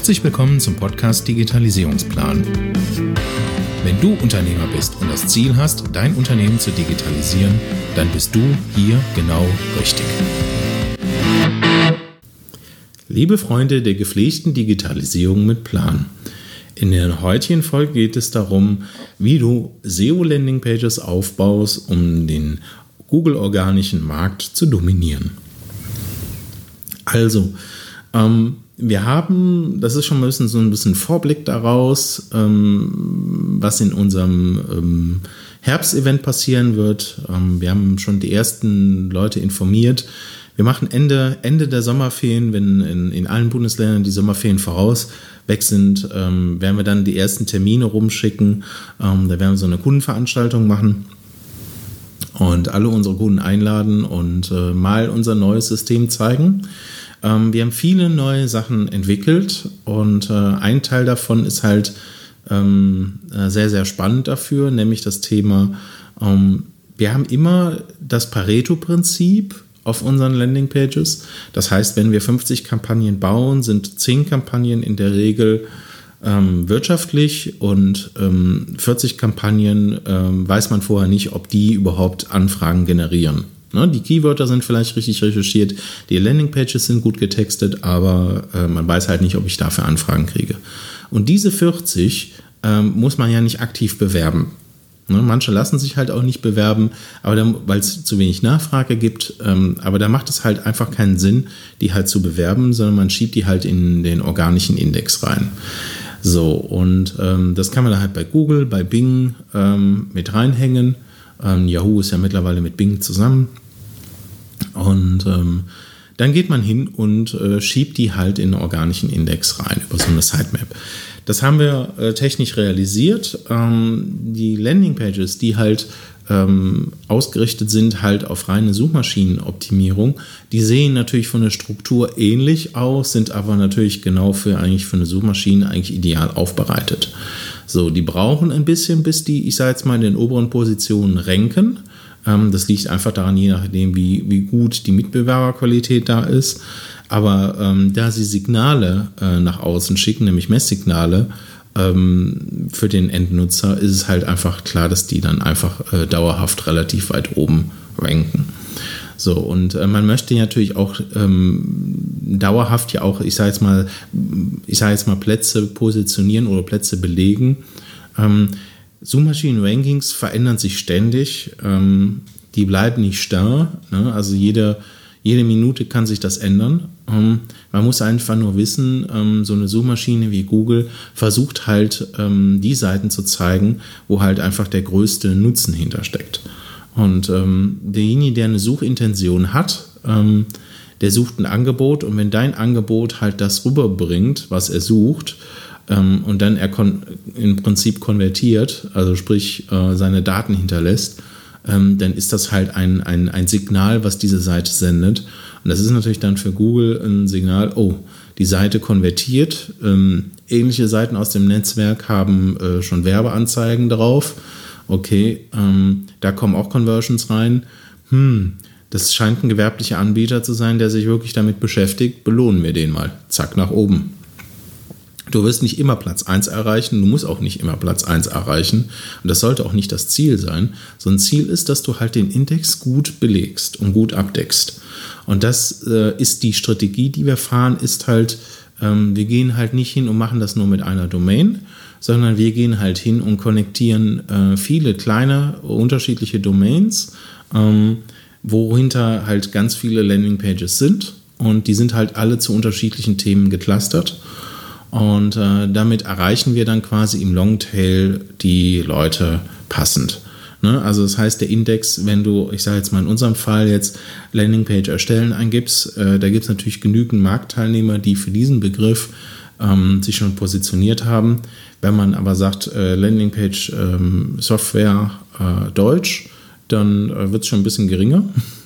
Herzlich willkommen zum Podcast Digitalisierungsplan. Wenn du Unternehmer bist und das Ziel hast, dein Unternehmen zu digitalisieren, dann bist du hier genau richtig. Liebe Freunde der gepflegten Digitalisierung mit Plan. In der heutigen Folge geht es darum, wie du SEO-Landing-Pages aufbaust, um den Google-organischen Markt zu dominieren. Also, ähm, wir haben, das ist schon mal ein bisschen, so ein bisschen Vorblick daraus, ähm, was in unserem ähm, Herbstevent passieren wird. Ähm, wir haben schon die ersten Leute informiert. Wir machen Ende, Ende der Sommerferien, wenn in, in allen Bundesländern die Sommerferien voraus weg sind, ähm, werden wir dann die ersten Termine rumschicken. Ähm, da werden wir so eine Kundenveranstaltung machen und alle unsere Kunden einladen und äh, mal unser neues System zeigen. Ähm, wir haben viele neue Sachen entwickelt und äh, ein Teil davon ist halt ähm, äh, sehr, sehr spannend dafür, nämlich das Thema, ähm, wir haben immer das Pareto-Prinzip auf unseren Landingpages. Das heißt, wenn wir 50 Kampagnen bauen, sind 10 Kampagnen in der Regel ähm, wirtschaftlich und ähm, 40 Kampagnen ähm, weiß man vorher nicht, ob die überhaupt Anfragen generieren. Ne, die Keywörter sind vielleicht richtig recherchiert, die Landingpages sind gut getextet, aber äh, man weiß halt nicht, ob ich dafür Anfragen kriege. Und diese 40 ähm, muss man ja nicht aktiv bewerben. Ne, manche lassen sich halt auch nicht bewerben, weil es zu wenig Nachfrage gibt. Ähm, aber da macht es halt einfach keinen Sinn, die halt zu bewerben, sondern man schiebt die halt in den organischen Index rein. So, und ähm, das kann man dann halt bei Google, bei Bing ähm, mit reinhängen. Ähm, Yahoo ist ja mittlerweile mit Bing zusammen. Und ähm, dann geht man hin und äh, schiebt die halt in einen organischen Index rein über so eine Sitemap. Das haben wir äh, technisch realisiert. Ähm, die Landingpages, die halt ähm, ausgerichtet sind halt auf reine Suchmaschinenoptimierung, die sehen natürlich von der Struktur ähnlich aus, sind aber natürlich genau für eigentlich für eine Suchmaschine eigentlich ideal aufbereitet. So, die brauchen ein bisschen, bis die, ich sage jetzt mal, in den oberen Positionen renken. Ähm, das liegt einfach daran, je nachdem, wie, wie gut die Mitbewerberqualität da ist. Aber ähm, da sie Signale äh, nach außen schicken, nämlich Messsignale, ähm, für den Endnutzer ist es halt einfach klar, dass die dann einfach äh, dauerhaft relativ weit oben ranken. So, und äh, man möchte natürlich auch ähm, dauerhaft ja auch, ich sage jetzt mal, ich sage jetzt mal Plätze positionieren oder Plätze belegen. Suchmaschinen-Rankings verändern sich ständig. Ähm, die bleiben nicht starr. Ne? Also jede, jede Minute kann sich das ändern. Ähm, man muss einfach nur wissen, ähm, so eine Suchmaschine wie Google versucht halt ähm, die Seiten zu zeigen, wo halt einfach der größte Nutzen hintersteckt. Und ähm, derjenige, der eine Suchintention hat, ähm, der sucht ein Angebot und wenn dein Angebot halt das rüberbringt, was er sucht, ähm, und dann er im Prinzip konvertiert, also sprich äh, seine Daten hinterlässt, ähm, dann ist das halt ein, ein, ein Signal, was diese Seite sendet. Und das ist natürlich dann für Google ein Signal, oh, die Seite konvertiert. Ähm, ähnliche Seiten aus dem Netzwerk haben äh, schon Werbeanzeigen drauf. Okay, ähm, da kommen auch Conversions rein. Hm, das scheint ein gewerblicher Anbieter zu sein, der sich wirklich damit beschäftigt. Belohnen wir den mal. Zack, nach oben. Du wirst nicht immer Platz 1 erreichen, du musst auch nicht immer Platz 1 erreichen. Und das sollte auch nicht das Ziel sein. So ein Ziel ist, dass du halt den Index gut belegst und gut abdeckst. Und das äh, ist die Strategie, die wir fahren, ist halt, ähm, wir gehen halt nicht hin und machen das nur mit einer Domain, sondern wir gehen halt hin und konnektieren äh, viele kleine unterschiedliche Domains, ähm, wohinter halt ganz viele Landingpages sind. Und die sind halt alle zu unterschiedlichen Themen geclustert. Und äh, damit erreichen wir dann quasi im Longtail die Leute passend. Ne? Also das heißt, der Index, wenn du, ich sage jetzt mal in unserem Fall jetzt Landingpage erstellen eingibst, äh, da gibt es natürlich genügend Marktteilnehmer, die für diesen Begriff ähm, sich schon positioniert haben. Wenn man aber sagt, äh, Landingpage ähm, Software äh, Deutsch, dann äh, wird es schon ein bisschen geringer.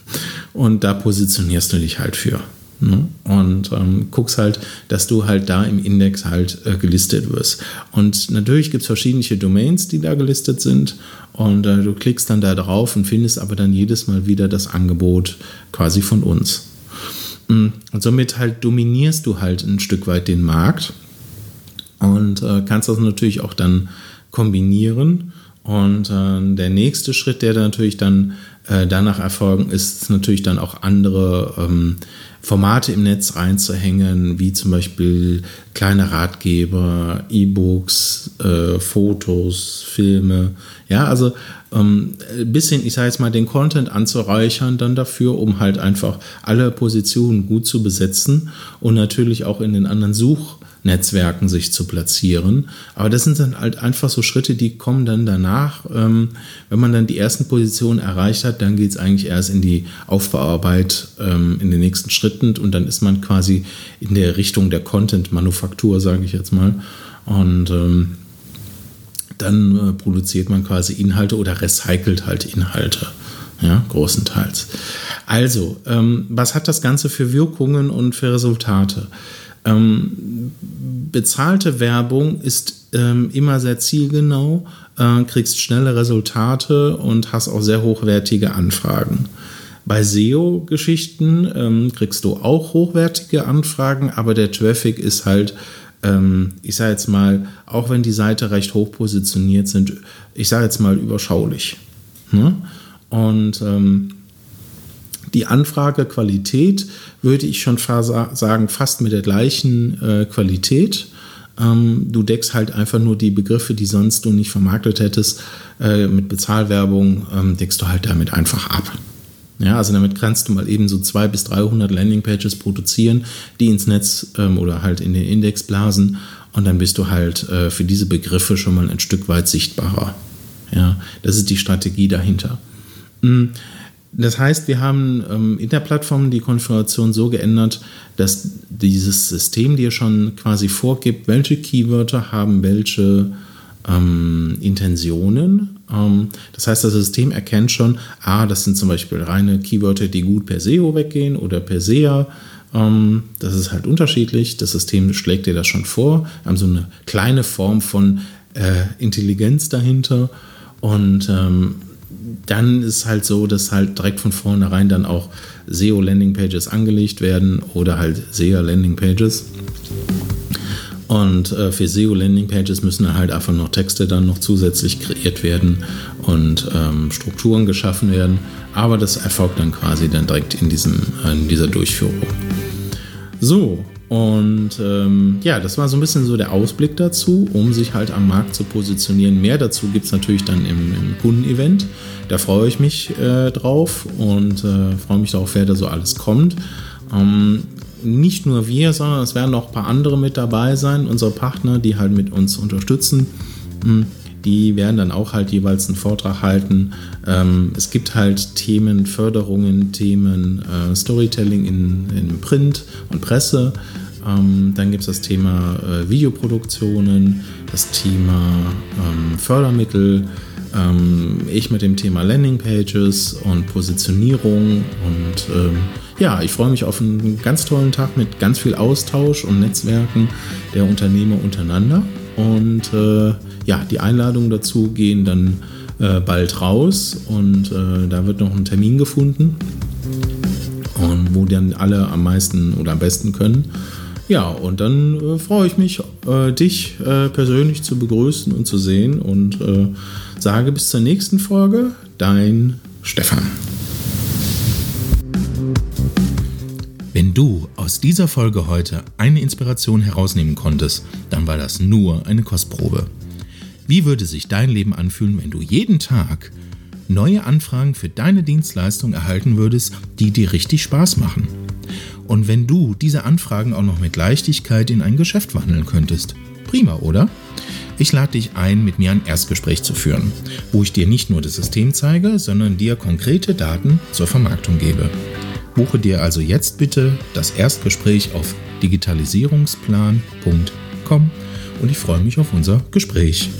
Und da positionierst du dich halt für. Ne? Und ähm, guckst halt, dass du halt da im Index halt äh, gelistet wirst. Und natürlich gibt es verschiedene Domains, die da gelistet sind. Und äh, du klickst dann da drauf und findest aber dann jedes Mal wieder das Angebot quasi von uns. Mm, und somit halt dominierst du halt ein Stück weit den Markt. und äh, kannst das natürlich auch dann kombinieren. Und äh, der nächste Schritt, der dann natürlich dann äh, danach erfolgen, ist natürlich dann auch andere ähm, Formate im Netz reinzuhängen, wie zum Beispiel kleine Ratgeber, E-Books, äh, Fotos, Filme. Ja, also ähm, ein bisschen, ich sage jetzt mal, den Content anzureichern dann dafür, um halt einfach alle Positionen gut zu besetzen und natürlich auch in den anderen Such Netzwerken sich zu platzieren. Aber das sind dann halt einfach so Schritte, die kommen dann danach. Ähm, wenn man dann die ersten Positionen erreicht hat, dann geht es eigentlich erst in die Aufbauarbeit ähm, in den nächsten Schritten und dann ist man quasi in der Richtung der Content-Manufaktur, sage ich jetzt mal. Und ähm, dann äh, produziert man quasi Inhalte oder recycelt halt Inhalte. Ja, großenteils. Also, ähm, was hat das Ganze für Wirkungen und für Resultate? Ähm, bezahlte Werbung ist ähm, immer sehr zielgenau, äh, kriegst schnelle Resultate und hast auch sehr hochwertige Anfragen. Bei SEO-Geschichten ähm, kriegst du auch hochwertige Anfragen, aber der Traffic ist halt, ähm, ich sage jetzt mal, auch wenn die Seite recht hoch positioniert sind, ich sage jetzt mal überschaulich. Ne? Und ähm, die Anfragequalität würde ich schon sagen, fast mit der gleichen äh, Qualität. Ähm, du deckst halt einfach nur die Begriffe, die sonst du nicht vermarktet hättest, äh, mit Bezahlwerbung, ähm, deckst du halt damit einfach ab. Ja, also damit kannst du mal eben so 200 bis 300 Landingpages produzieren, die ins Netz ähm, oder halt in den Index blasen und dann bist du halt äh, für diese Begriffe schon mal ein Stück weit sichtbarer. Ja, das ist die Strategie dahinter. Mhm. Das heißt, wir haben ähm, in der Plattform die Konfiguration so geändert, dass dieses System dir schon quasi vorgibt, welche Keywörter haben welche ähm, Intentionen. Ähm, das heißt, das System erkennt schon, ah, das sind zum Beispiel reine Keywörter, die gut per SEO weggehen oder per SEA. Ähm, das ist halt unterschiedlich. Das System schlägt dir das schon vor. Wir haben so eine kleine Form von äh, Intelligenz dahinter. Und ähm, dann ist halt so, dass halt direkt von vornherein dann auch SEO-Landing-Pages angelegt werden oder halt SEO-Landing-Pages. Und äh, für SEO-Landing-Pages müssen dann halt einfach noch Texte dann noch zusätzlich kreiert werden und ähm, Strukturen geschaffen werden. Aber das erfolgt dann quasi dann direkt in, diesem, in dieser Durchführung. So, und ähm, ja, das war so ein bisschen so der Ausblick dazu, um sich halt am Markt zu positionieren. Mehr dazu gibt es natürlich dann im, im Kundenevent. Da freue ich mich äh, drauf und äh, freue mich darauf, wer da so alles kommt. Ähm, nicht nur wir, sondern es werden noch ein paar andere mit dabei sein, unsere Partner, die halt mit uns unterstützen. Mhm die werden dann auch halt jeweils einen Vortrag halten. Ähm, es gibt halt Themen, Förderungen, Themen äh, Storytelling in, in Print und Presse. Ähm, dann gibt es das Thema äh, Videoproduktionen, das Thema ähm, Fördermittel, ähm, ich mit dem Thema Landingpages und Positionierung und ähm, ja, ich freue mich auf einen ganz tollen Tag mit ganz viel Austausch und Netzwerken der Unternehmer untereinander. Und äh, ja, die Einladungen dazu gehen dann äh, bald raus und äh, da wird noch ein Termin gefunden und wo dann alle am meisten oder am besten können. Ja, und dann äh, freue ich mich, äh, dich äh, persönlich zu begrüßen und zu sehen und äh, sage bis zur nächsten Folge, dein Stefan. Wenn du aus dieser Folge heute eine Inspiration herausnehmen konntest, dann war das nur eine Kostprobe. Wie würde sich dein Leben anfühlen, wenn du jeden Tag neue Anfragen für deine Dienstleistung erhalten würdest, die dir richtig Spaß machen? Und wenn du diese Anfragen auch noch mit Leichtigkeit in ein Geschäft wandeln könntest? Prima, oder? Ich lade dich ein, mit mir ein Erstgespräch zu führen, wo ich dir nicht nur das System zeige, sondern dir konkrete Daten zur Vermarktung gebe. Buche dir also jetzt bitte das Erstgespräch auf digitalisierungsplan.com und ich freue mich auf unser Gespräch.